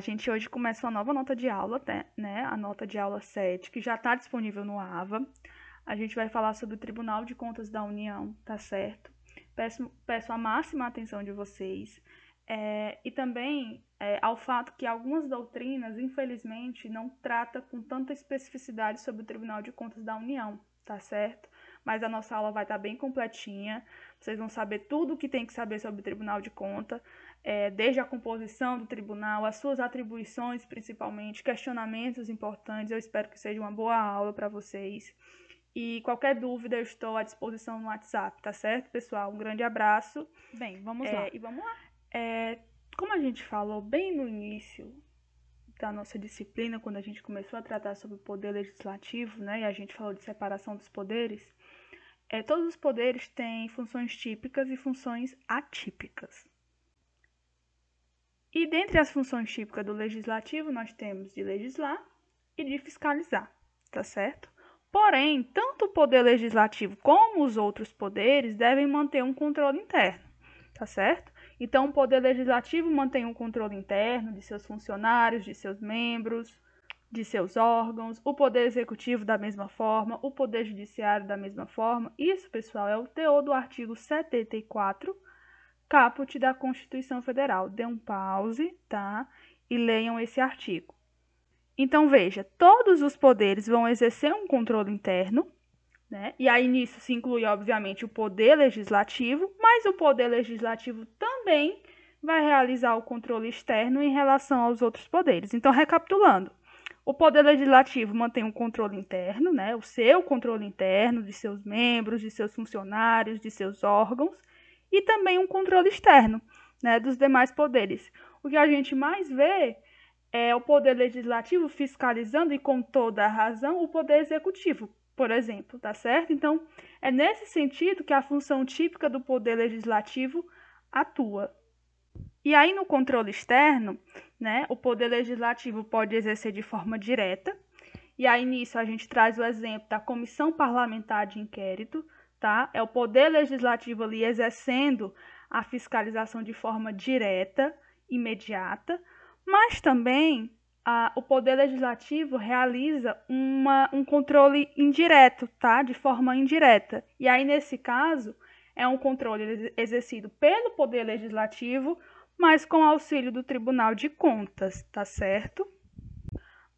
gente hoje começa uma nova nota de aula, né? A nota de aula 7, que já está disponível no AVA. A gente vai falar sobre o Tribunal de Contas da União, tá certo? Peço, peço a máxima atenção de vocês. É, e também é, ao fato que algumas doutrinas, infelizmente, não tratam com tanta especificidade sobre o Tribunal de Contas da União, tá certo? Mas a nossa aula vai estar tá bem completinha. Vocês vão saber tudo o que tem que saber sobre o Tribunal de Contas é, desde a composição do tribunal, as suas atribuições principalmente, questionamentos importantes. Eu espero que seja uma boa aula para vocês. E qualquer dúvida, eu estou à disposição no WhatsApp, tá certo, pessoal? Um grande abraço. Bem, vamos é, lá. E vamos lá. É, como a gente falou bem no início da nossa disciplina, quando a gente começou a tratar sobre o poder legislativo, né, e a gente falou de separação dos poderes, é, todos os poderes têm funções típicas e funções atípicas. E dentre as funções típicas do legislativo, nós temos de legislar e de fiscalizar, tá certo? Porém, tanto o poder legislativo como os outros poderes devem manter um controle interno, tá certo? Então, o poder legislativo mantém um controle interno de seus funcionários, de seus membros, de seus órgãos, o poder executivo da mesma forma, o poder judiciário da mesma forma. Isso, pessoal, é o teor do artigo 74 caput da Constituição Federal. Dê um pause, tá? E leiam esse artigo. Então, veja, todos os poderes vão exercer um controle interno, né? E aí nisso se inclui, obviamente, o poder legislativo, mas o poder legislativo também vai realizar o controle externo em relação aos outros poderes. Então, recapitulando, o poder legislativo mantém um controle interno, né? O seu controle interno de seus membros, de seus funcionários, de seus órgãos, e também um controle externo né, dos demais poderes. O que a gente mais vê é o poder legislativo fiscalizando e com toda a razão o poder executivo, por exemplo, tá certo? Então, é nesse sentido que a função típica do poder legislativo atua. E aí no controle externo, né, o poder legislativo pode exercer de forma direta, e aí nisso a gente traz o exemplo da comissão parlamentar de inquérito, tá? É o poder legislativo ali exercendo a fiscalização de forma direta, imediata, mas também o poder legislativo realiza uma, um controle indireto, tá? De forma indireta. E aí, nesse caso, é um controle exercido pelo poder legislativo, mas com auxílio do Tribunal de Contas, tá certo?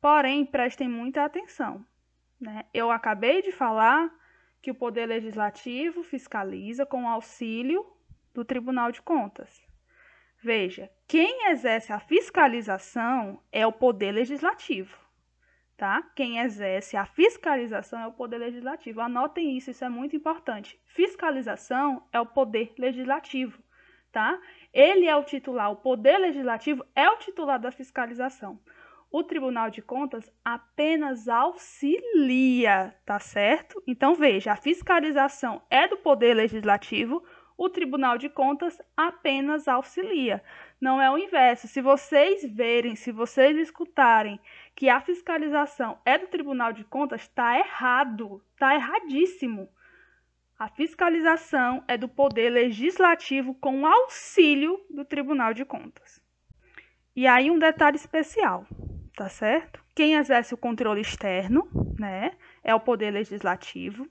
Porém, prestem muita atenção. Né? Eu acabei de falar que o Poder Legislativo fiscaliza com auxílio do Tribunal de Contas. Veja, quem exerce a fiscalização é o Poder Legislativo, tá? Quem exerce a fiscalização é o Poder Legislativo. Anotem isso, isso é muito importante. Fiscalização é o Poder Legislativo, tá? Ele é o titular, o Poder Legislativo é o titular da fiscalização o Tribunal de Contas apenas auxilia, tá certo? Então veja, a fiscalização é do Poder Legislativo, o Tribunal de Contas apenas auxilia. Não é o inverso. Se vocês verem, se vocês escutarem que a fiscalização é do Tribunal de Contas, está errado, está erradíssimo. A fiscalização é do Poder Legislativo com auxílio do Tribunal de Contas. E aí um detalhe especial tá certo? Quem exerce o controle externo, né, é o poder legislativo.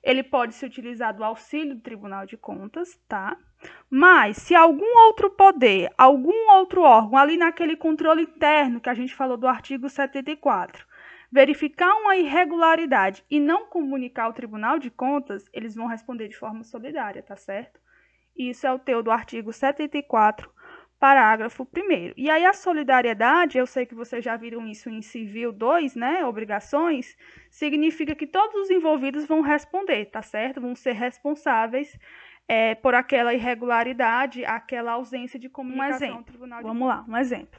Ele pode se utilizar do auxílio do Tribunal de Contas, tá? Mas se algum outro poder, algum outro órgão ali naquele controle interno que a gente falou do artigo 74, verificar uma irregularidade e não comunicar ao Tribunal de Contas, eles vão responder de forma solidária, tá certo? Isso é o teu do artigo 74 parágrafo 1. E aí a solidariedade, eu sei que vocês já viram isso em civil 2, né, obrigações, significa que todos os envolvidos vão responder, tá certo? Vão ser responsáveis é, por aquela irregularidade, aquela ausência de comunicação um exemplo, tribunal de Vamos lá, um exemplo.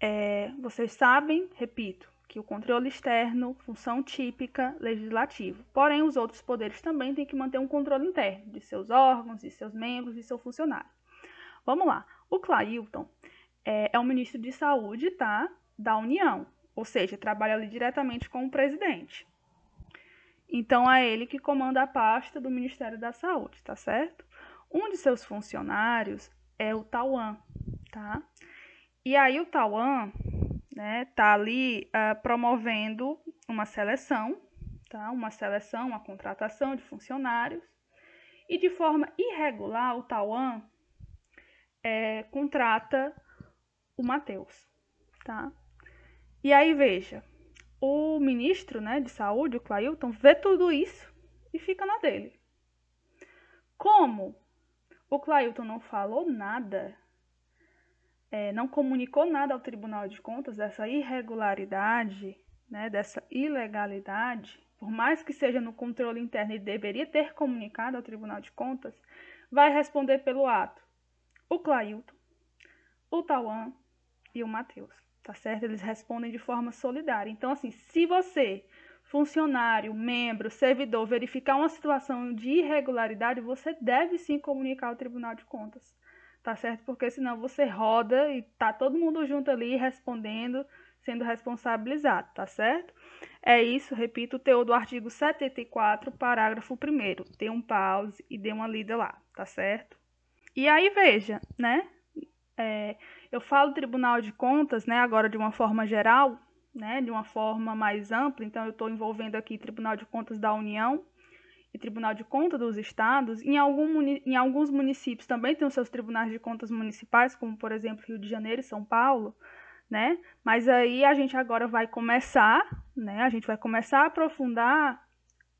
É, vocês sabem, repito, que o controle externo, função típica, legislativo. Porém, os outros poderes também têm que manter um controle interno de seus órgãos, de seus membros e seu funcionário. Vamos lá. O Clailton é, é o ministro de Saúde, tá? Da União, ou seja, trabalha ali diretamente com o presidente. Então é ele que comanda a pasta do Ministério da Saúde, tá certo? Um de seus funcionários é o Tauan, tá? E aí o Tauan, né, tá ali uh, promovendo uma seleção, tá? Uma seleção, uma contratação de funcionários e de forma irregular o Tauan é, contrata o Matheus, tá? E aí veja, o ministro, né, de saúde, o Clailton, vê tudo isso e fica na dele. Como o Clailton não falou nada é, não comunicou nada ao Tribunal de Contas dessa irregularidade, né, dessa ilegalidade, por mais que seja no controle interno e deveria ter comunicado ao Tribunal de Contas, vai responder pelo ato o Clailton, o Tauan e o Matheus, tá certo? Eles respondem de forma solidária. Então, assim, se você, funcionário, membro, servidor, verificar uma situação de irregularidade, você deve sim comunicar ao Tribunal de Contas tá certo? Porque senão você roda e tá todo mundo junto ali respondendo, sendo responsabilizado, tá certo? É isso, repito, o teor do artigo 74, parágrafo 1 Dê um pause e dê uma lida lá, tá certo? E aí, veja, né? É, eu falo Tribunal de Contas, né, agora de uma forma geral, né, de uma forma mais ampla, então eu estou envolvendo aqui Tribunal de Contas da União, e Tribunal de Contas dos estados, em, algum, em alguns municípios também tem os seus tribunais de contas municipais, como por exemplo Rio de Janeiro e São Paulo, né? Mas aí a gente agora vai começar, né? A gente vai começar a aprofundar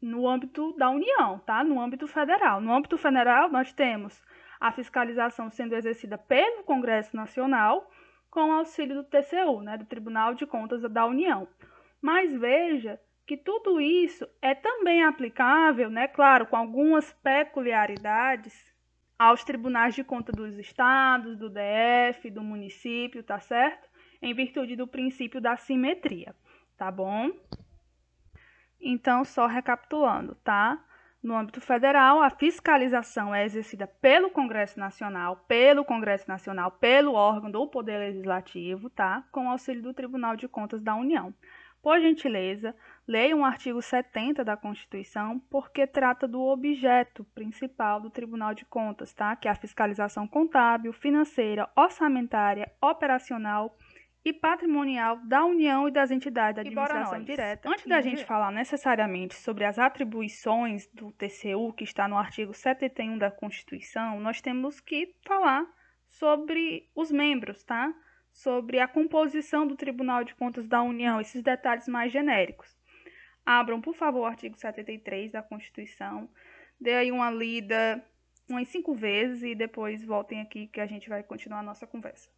no âmbito da União, tá? No âmbito federal. No âmbito federal nós temos a fiscalização sendo exercida pelo Congresso Nacional com auxílio do TCU, né? Do Tribunal de Contas da União. Mas veja que tudo isso é também aplicável, né, claro, com algumas peculiaridades, aos tribunais de conta dos estados, do DF, do município, tá certo? Em virtude do princípio da simetria, tá bom? Então, só recapitulando, tá? No âmbito federal, a fiscalização é exercida pelo Congresso Nacional, pelo Congresso Nacional, pelo órgão do Poder Legislativo, tá? Com auxílio do Tribunal de Contas da União. Por gentileza, leia o artigo 70 da Constituição, porque trata do objeto principal do Tribunal de Contas, tá? Que é a fiscalização contábil, financeira, orçamentária, operacional e patrimonial da União e das entidades da administração direta. Antes da gente falar necessariamente sobre as atribuições do TCU, que está no artigo 71 da Constituição, nós temos que falar sobre os membros, tá? sobre a composição do Tribunal de Contas da União, esses detalhes mais genéricos. Abram, por favor, o artigo 73 da Constituição, dê aí uma lida umas cinco vezes e depois voltem aqui que a gente vai continuar a nossa conversa.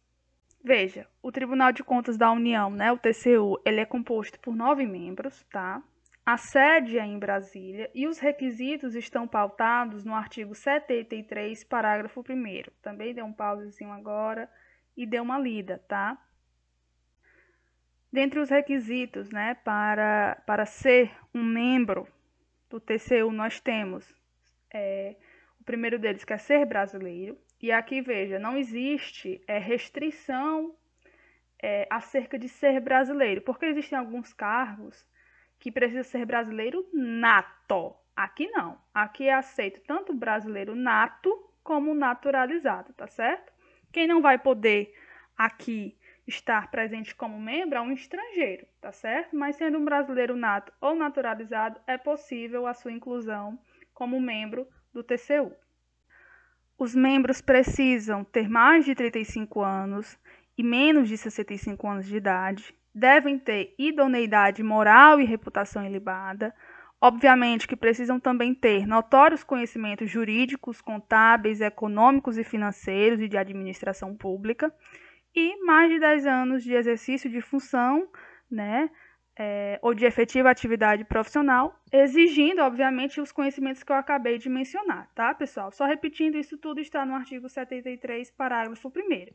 Veja, o Tribunal de Contas da União, né, o TCU, ele é composto por nove membros, tá? A sede é em Brasília e os requisitos estão pautados no artigo 73, parágrafo 1 Também dê um pausezinho agora e dê uma lida, tá? Dentre os requisitos, né, para, para ser um membro do TCU, nós temos é, o primeiro deles que é ser brasileiro. E aqui, veja, não existe é, restrição é, acerca de ser brasileiro, porque existem alguns cargos que precisa ser brasileiro nato. Aqui não. Aqui é aceito tanto brasileiro nato como naturalizado, tá certo? Quem não vai poder aqui estar presente como membro é um estrangeiro, tá certo? Mas sendo um brasileiro nato ou naturalizado, é possível a sua inclusão como membro do TCU. Os membros precisam ter mais de 35 anos e menos de 65 anos de idade, devem ter idoneidade moral e reputação ilibada, Obviamente que precisam também ter notórios conhecimentos jurídicos, contábeis, econômicos e financeiros e de administração pública e mais de 10 anos de exercício de função, né, é, ou de efetiva atividade profissional, exigindo, obviamente, os conhecimentos que eu acabei de mencionar, tá, pessoal? Só repetindo, isso tudo está no artigo 73, parágrafo 1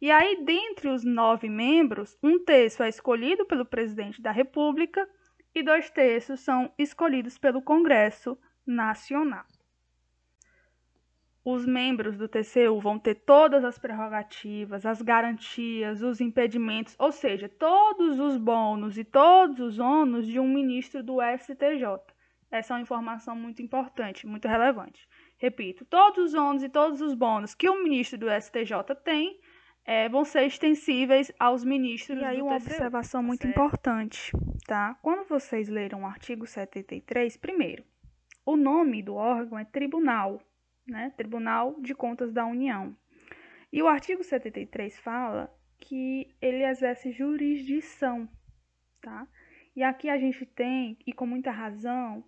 E aí, dentre os nove membros, um terço é escolhido pelo presidente da República, e dois terços são escolhidos pelo Congresso Nacional. Os membros do TCU vão ter todas as prerrogativas, as garantias, os impedimentos, ou seja, todos os bônus e todos os ônus de um ministro do STJ. Essa é uma informação muito importante, muito relevante. Repito, todos os ônus e todos os bônus que o ministro do STJ tem é, vão ser extensíveis aos ministros e aí do uma TCU, observação tá muito certo? importante, tá? Quando vocês leram o artigo 73, primeiro, o nome do órgão é tribunal, né? Tribunal de Contas da União. E o artigo 73 fala que ele exerce jurisdição, tá? E aqui a gente tem, e com muita razão,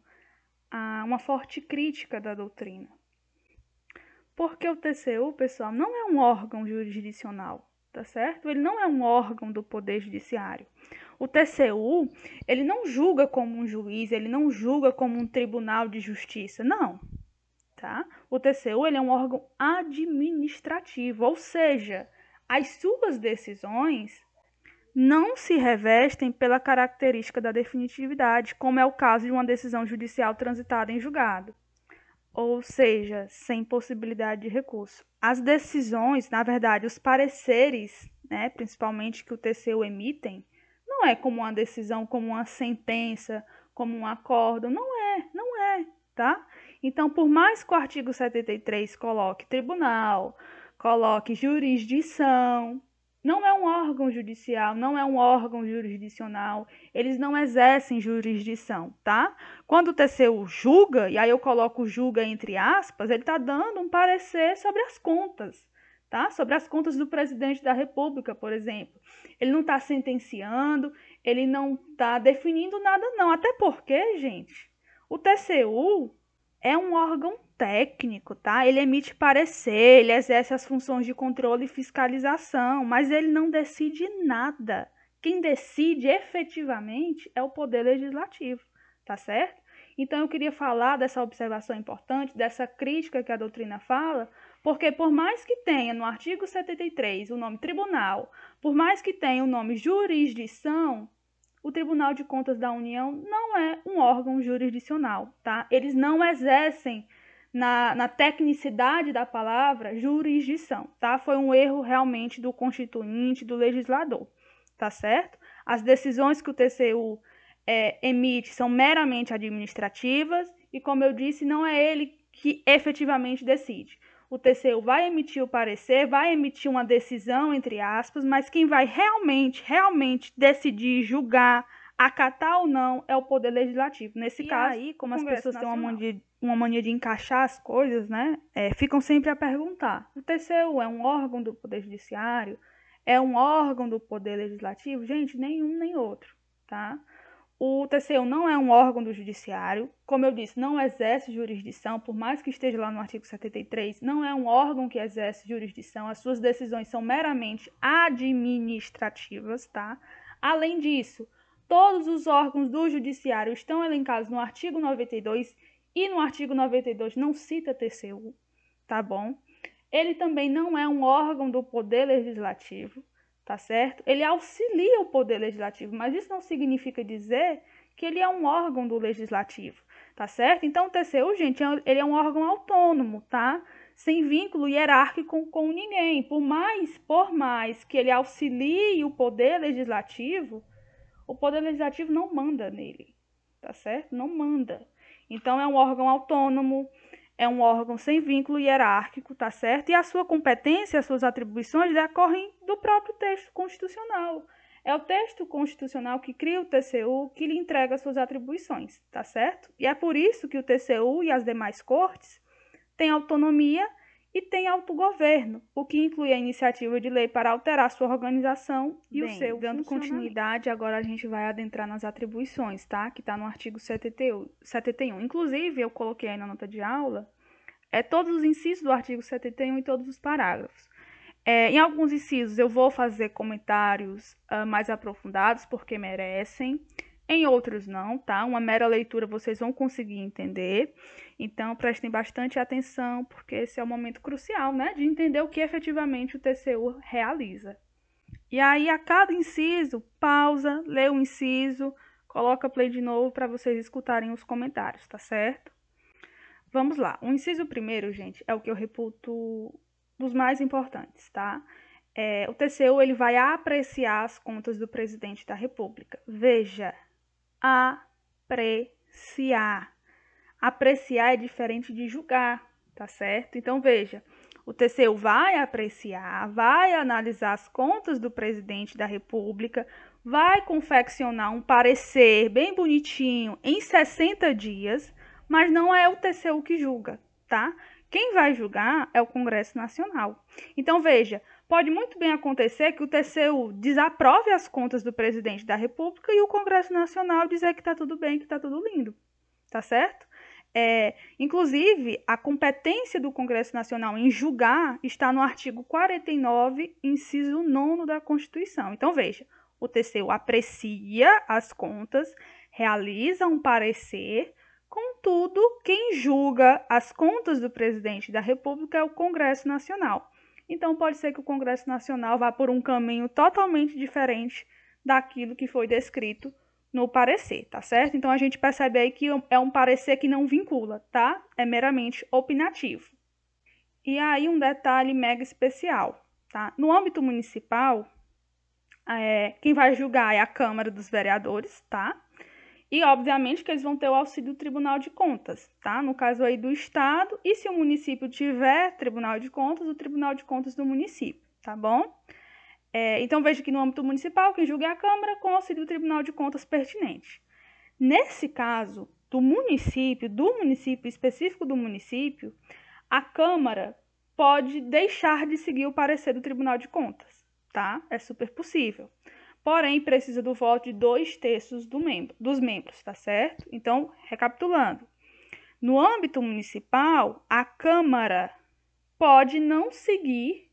uma forte crítica da doutrina. Porque o TCU, pessoal, não é um órgão jurisdicional, tá certo? Ele não é um órgão do Poder Judiciário. O TCU, ele não julga como um juiz, ele não julga como um tribunal de justiça, não. Tá? O TCU, ele é um órgão administrativo, ou seja, as suas decisões não se revestem pela característica da definitividade, como é o caso de uma decisão judicial transitada em julgado ou seja, sem possibilidade de recurso. As decisões, na verdade, os pareceres, né, principalmente que o TCU emitem, não é como uma decisão, como uma sentença, como um acordo, não é, não é, tá? Então, por mais que o artigo 73 coloque tribunal, coloque jurisdição, não é um órgão judicial, não é um órgão jurisdicional, eles não exercem jurisdição, tá? Quando o TCU julga, e aí eu coloco julga entre aspas, ele está dando um parecer sobre as contas, tá? Sobre as contas do presidente da República, por exemplo. Ele não está sentenciando, ele não está definindo nada, não. Até porque, gente, o TCU é um órgão técnico, tá? Ele emite parecer, ele exerce as funções de controle e fiscalização, mas ele não decide nada. Quem decide efetivamente é o poder legislativo, tá certo? Então eu queria falar dessa observação importante, dessa crítica que a doutrina fala, porque por mais que tenha no artigo 73 o nome tribunal, por mais que tenha o nome jurisdição, o Tribunal de Contas da União não é um órgão jurisdicional, tá? Eles não exercem na, na tecnicidade da palavra jurisdição, tá? Foi um erro realmente do constituinte, do legislador, tá certo? As decisões que o TCU é, emite são meramente administrativas e, como eu disse, não é ele que efetivamente decide. O TCU vai emitir o parecer, vai emitir uma decisão, entre aspas, mas quem vai realmente, realmente decidir, julgar, acatar ou não é o Poder Legislativo. Nesse e caso, aí, como as pessoas têm uma mania, uma mania de encaixar as coisas, né? É, ficam sempre a perguntar: o TCU é um órgão do Poder Judiciário? É um órgão do Poder Legislativo? Gente, nenhum nem outro, tá? O TCU não é um órgão do Judiciário, como eu disse, não exerce jurisdição, por mais que esteja lá no artigo 73, não é um órgão que exerce jurisdição, as suas decisões são meramente administrativas, tá? Além disso, Todos os órgãos do Judiciário estão elencados no artigo 92 e no artigo 92 não cita TCU, tá bom? Ele também não é um órgão do Poder Legislativo, tá certo? Ele auxilia o Poder Legislativo, mas isso não significa dizer que ele é um órgão do Legislativo, tá certo? Então, o TCU, gente, é ele é um órgão autônomo, tá? Sem vínculo hierárquico com, com ninguém. Por mais, por mais que ele auxilie o Poder Legislativo, o Poder Legislativo não manda nele, tá certo? Não manda. Então, é um órgão autônomo, é um órgão sem vínculo hierárquico, tá certo? E a sua competência, as suas atribuições decorrem do próprio texto constitucional. É o texto constitucional que cria o TCU, que lhe entrega as suas atribuições, tá certo? E é por isso que o TCU e as demais cortes têm autonomia e tem autogoverno, o que inclui a iniciativa de lei para alterar sua organização e Bem, o seu dando continuidade, agora a gente vai adentrar nas atribuições, tá? Que está no artigo 71. Inclusive, eu coloquei aí na nota de aula é, todos os incisos do artigo 71 e todos os parágrafos. É, em alguns incisos eu vou fazer comentários uh, mais aprofundados, porque merecem. Em outros não, tá? Uma mera leitura vocês vão conseguir entender. Então prestem bastante atenção, porque esse é o momento crucial, né, de entender o que efetivamente o TCU realiza. E aí a cada inciso, pausa, lê o inciso, coloca play de novo para vocês escutarem os comentários, tá certo? Vamos lá. O inciso primeiro, gente, é o que eu reputo dos mais importantes, tá? É, o TCU ele vai apreciar as contas do presidente da República. Veja, apreciar. Apreciar é diferente de julgar, tá certo? Então veja, O TCU vai apreciar, vai analisar as contas do presidente da República, vai confeccionar um parecer bem bonitinho em 60 dias, mas não é o TCU que julga, tá? Quem vai julgar é o Congresso Nacional. Então, veja, pode muito bem acontecer que o TCU desaprove as contas do presidente da República e o Congresso Nacional dizer que está tudo bem, que está tudo lindo, tá certo? É, inclusive, a competência do Congresso Nacional em julgar está no artigo 49, inciso 9 da Constituição. Então, veja, o TCU aprecia as contas, realiza um parecer, contudo, quem julga as contas do presidente da República é o Congresso Nacional. Então, pode ser que o Congresso Nacional vá por um caminho totalmente diferente daquilo que foi descrito no parecer, tá certo? Então a gente percebe aí que é um parecer que não vincula, tá? É meramente opinativo. E aí um detalhe mega especial, tá? No âmbito municipal, é, quem vai julgar é a Câmara dos Vereadores, tá? E obviamente que eles vão ter o auxílio do Tribunal de Contas, tá? No caso aí do estado, e se o município tiver Tribunal de Contas, o Tribunal de Contas do município, tá bom? É, então, veja que no âmbito municipal, quem julga é a Câmara com auxílio do Tribunal de Contas pertinente. Nesse caso, do município, do município específico do município, a Câmara pode deixar de seguir o parecer do Tribunal de Contas, tá? É super possível. Porém, precisa do voto de dois terços do membro, dos membros, tá certo? Então, recapitulando. No âmbito municipal, a Câmara pode não seguir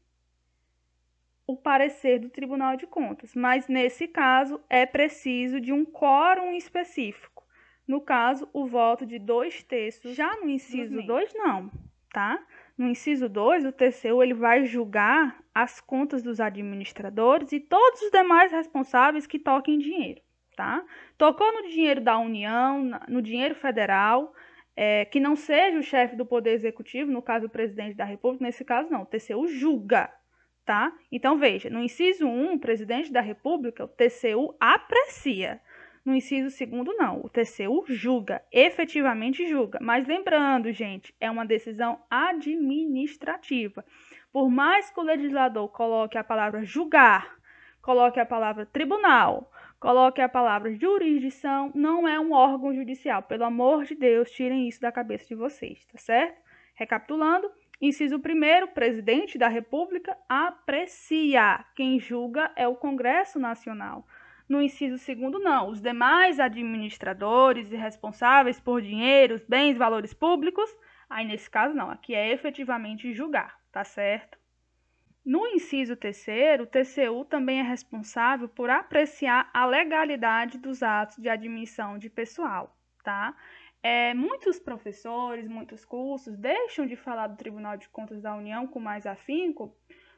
o parecer do Tribunal de Contas, mas nesse caso é preciso de um quórum específico. No caso, o voto de dois terços. Já no inciso 2, não, tá? No inciso 2, o TCU ele vai julgar as contas dos administradores e todos os demais responsáveis que toquem dinheiro, tá? Tocou no dinheiro da União, no dinheiro federal, é, que não seja o chefe do Poder Executivo, no caso o presidente da República, nesse caso não, o TCU julga, tá? Então veja, no inciso 1, o presidente da República, o TCU aprecia. No inciso segundo, não. O TCU julga, efetivamente julga. Mas lembrando, gente, é uma decisão administrativa. Por mais que o legislador coloque a palavra julgar, coloque a palavra tribunal, coloque a palavra jurisdição, não é um órgão judicial. Pelo amor de Deus, tirem isso da cabeça de vocês, tá certo? Recapitulando, Inciso 1, presidente da República aprecia. Quem julga é o Congresso Nacional. No inciso 2, não. Os demais administradores e responsáveis por dinheiros, bens, valores públicos, aí nesse caso não. Aqui é efetivamente julgar, tá certo? No inciso 3, o TCU também é responsável por apreciar a legalidade dos atos de admissão de pessoal, tá? É, muitos professores, muitos cursos deixam de falar do Tribunal de Contas da União com mais afinco,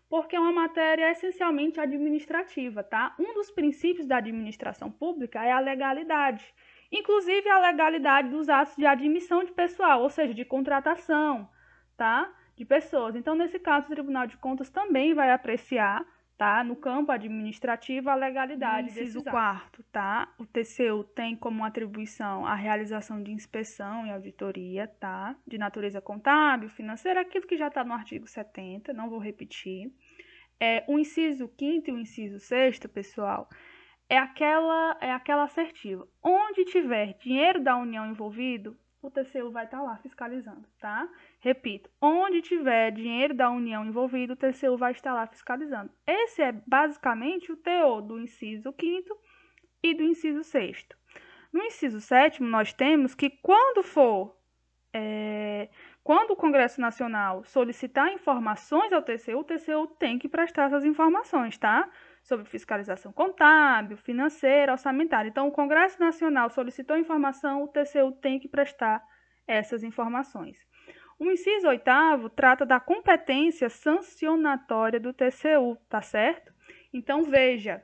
porque é uma matéria essencialmente administrativa, tá? Um dos princípios da administração pública é a legalidade, inclusive a legalidade dos atos de admissão de pessoal, ou seja, de contratação, tá? De pessoas. Então, nesse caso, o Tribunal de Contas também vai apreciar tá? No campo administrativo, a legalidade no inciso quarto, tá? O TCU tem como atribuição a realização de inspeção e auditoria, tá? De natureza contábil, financeira, aquilo que já está no artigo 70, não vou repetir. É, o inciso quinto e o inciso sexto, pessoal, é aquela, é aquela assertiva. Onde tiver dinheiro da União envolvido, o TCU vai estar tá lá fiscalizando, tá? Repito, onde tiver dinheiro da União envolvido, o TCU vai estar lá fiscalizando. Esse é basicamente o teor do inciso 5 e do inciso 6 No inciso 7 nós temos que quando for é, quando o Congresso Nacional solicitar informações ao TCU, o TCU tem que prestar essas informações, tá? Sobre fiscalização contábil, financeira, orçamentária. Então, o Congresso Nacional solicitou informação, o TCU tem que prestar essas informações. O inciso oitavo trata da competência sancionatória do TCU, tá certo? Então, veja,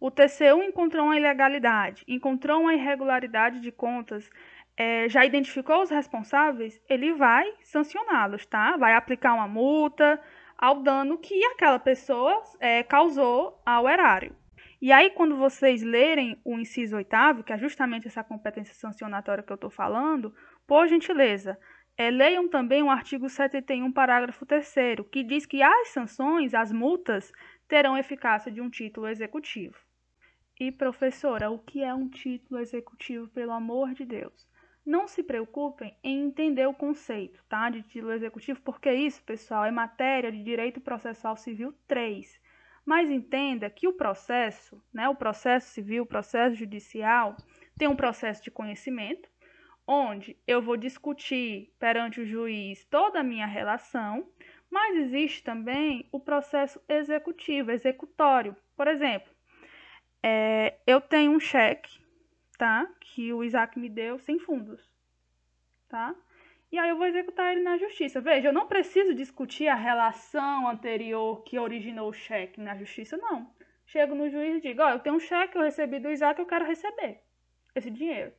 o TCU encontrou uma ilegalidade, encontrou uma irregularidade de contas, é, já identificou os responsáveis, ele vai sancioná-los, tá? Vai aplicar uma multa ao dano que aquela pessoa é, causou ao erário. E aí, quando vocês lerem o inciso oitavo, que é justamente essa competência sancionatória que eu estou falando, por gentileza, é, leiam também o artigo 71, parágrafo 3 que diz que as sanções, as multas, terão eficácia de um título executivo. E, professora, o que é um título executivo, pelo amor de Deus? Não se preocupem em entender o conceito tá, de título executivo, porque isso, pessoal, é matéria de direito processual civil 3. Mas entenda que o processo, né, o processo civil, o processo judicial, tem um processo de conhecimento, onde eu vou discutir perante o juiz toda a minha relação, mas existe também o processo executivo, executório. Por exemplo, é, eu tenho um cheque, tá? Que o Isaac me deu sem fundos, tá? E aí eu vou executar ele na justiça. Veja, eu não preciso discutir a relação anterior que originou o cheque na justiça, não. Chego no juiz e digo, ó, oh, eu tenho um cheque, eu recebi do Isaac, eu quero receber esse dinheiro.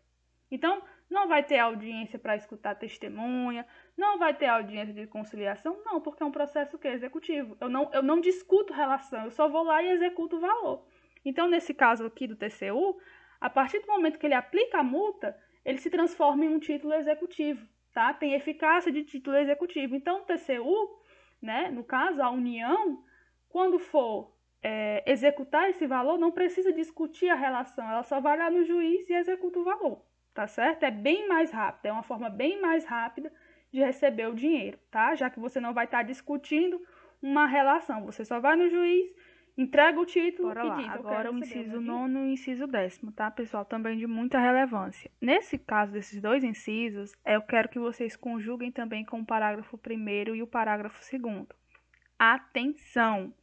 Então, não vai ter audiência para escutar testemunha, não vai ter audiência de conciliação, não, porque é um processo que é executivo. Eu não, eu não discuto relação, eu só vou lá e executo o valor. Então, nesse caso aqui do TCU, a partir do momento que ele aplica a multa, ele se transforma em um título executivo, tá? Tem eficácia de título executivo. Então, o TCU, né, no caso, a União, quando for é, executar esse valor, não precisa discutir a relação, ela só vai lá no juiz e executa o valor tá certo? É bem mais rápido, é uma forma bem mais rápida de receber o dinheiro, tá? Já que você não vai estar tá discutindo uma relação, você só vai no juiz, entrega o título Bora e lá. diz, Agora o inciso nono e o inciso décimo, tá, pessoal? Também de muita relevância. Nesse caso desses dois incisos, eu quero que vocês conjuguem também com o parágrafo primeiro e o parágrafo segundo. Atenção!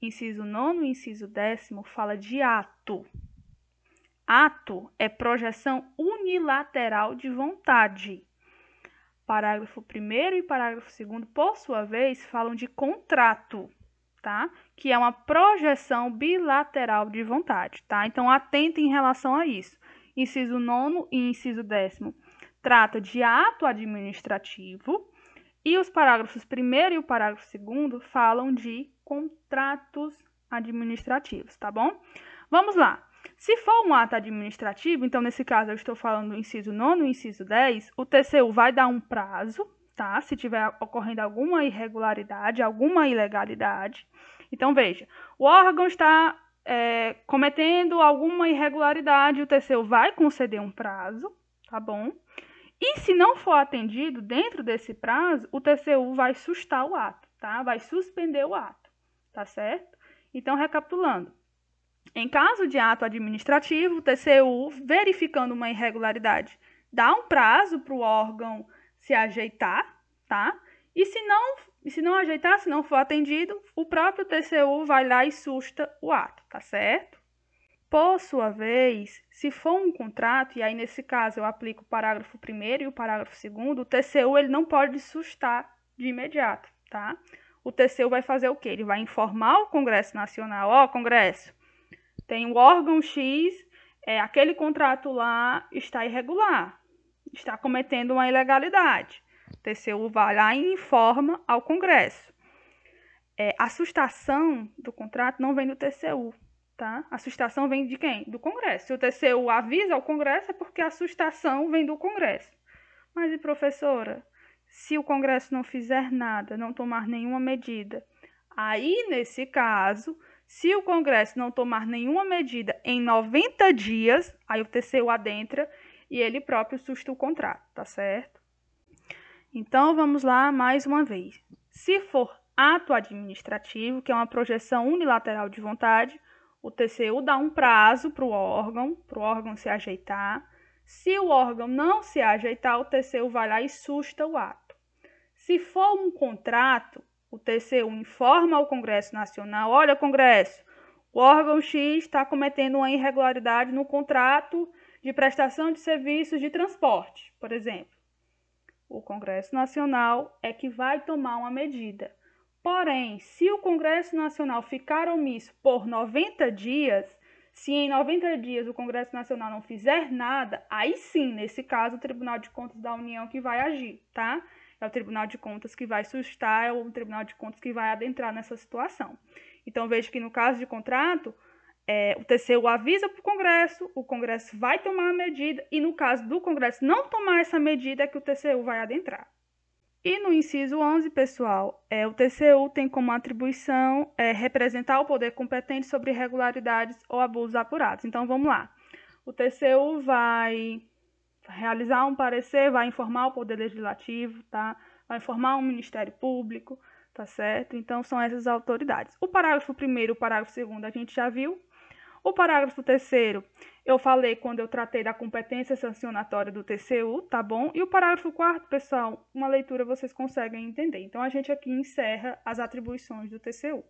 Inciso nono e inciso décimo fala de ato, Ato é projeção unilateral de vontade. Parágrafo 1 e parágrafo 2, por sua vez, falam de contrato, tá? Que é uma projeção bilateral de vontade, tá? Então, atente em relação a isso. Inciso 9 e inciso 10 trata de ato administrativo e os parágrafos 1 e o parágrafo 2 falam de contratos administrativos, tá bom? Vamos lá. Se for um ato administrativo, então nesse caso eu estou falando do inciso 9 e inciso 10, o TCU vai dar um prazo, tá? Se tiver ocorrendo alguma irregularidade, alguma ilegalidade. Então veja, o órgão está é, cometendo alguma irregularidade, o TCU vai conceder um prazo, tá bom? E se não for atendido dentro desse prazo, o TCU vai sustar o ato, tá? Vai suspender o ato, tá certo? Então, recapitulando, em caso de ato administrativo, o TCU, verificando uma irregularidade, dá um prazo para o órgão se ajeitar, tá? E se não, se não ajeitar, se não for atendido, o próprio TCU vai lá e susta o ato, tá certo? Por sua vez, se for um contrato, e aí nesse caso eu aplico o parágrafo 1 e o parágrafo 2 o TCU ele não pode sustar de imediato, tá? O TCU vai fazer o quê? Ele vai informar o Congresso Nacional, ó, oh, Congresso, tem o órgão X, é, aquele contrato lá está irregular, está cometendo uma ilegalidade. O TCU vai lá e informa ao Congresso. É, a sustação do contrato não vem do TCU, tá? A sustação vem de quem? Do Congresso. Se o TCU avisa ao Congresso, é porque a sustação vem do Congresso. Mas e professora, se o Congresso não fizer nada, não tomar nenhuma medida, aí nesse caso se o Congresso não tomar nenhuma medida em 90 dias, aí o TCU adentra e ele próprio susta o contrato, tá certo? Então vamos lá mais uma vez. Se for ato administrativo, que é uma projeção unilateral de vontade, o TCU dá um prazo para o órgão, para o órgão se ajeitar. Se o órgão não se ajeitar, o TCU vai lá e susta o ato. Se for um contrato, o TCU informa ao Congresso Nacional: olha, Congresso, o órgão X está cometendo uma irregularidade no contrato de prestação de serviços de transporte, por exemplo. O Congresso Nacional é que vai tomar uma medida. Porém, se o Congresso Nacional ficar omisso por 90 dias, se em 90 dias o Congresso Nacional não fizer nada, aí sim, nesse caso, o Tribunal de Contas da União que vai agir, tá? é o Tribunal de Contas que vai sustar, é o Tribunal de Contas que vai adentrar nessa situação. Então, veja que no caso de contrato, é, o TCU avisa para o Congresso, o Congresso vai tomar a medida, e no caso do Congresso não tomar essa medida, é que o TCU vai adentrar. E no inciso 11, pessoal, é, o TCU tem como atribuição é, representar o poder competente sobre irregularidades ou abusos apurados. Então, vamos lá. O TCU vai realizar um parecer, vai informar o Poder Legislativo, tá? Vai informar o Ministério Público, tá certo? Então, são essas autoridades. O parágrafo primeiro e o parágrafo segundo a gente já viu. O parágrafo terceiro, eu falei quando eu tratei da competência sancionatória do TCU, tá bom? E o parágrafo quarto, pessoal, uma leitura vocês conseguem entender. Então, a gente aqui encerra as atribuições do TCU.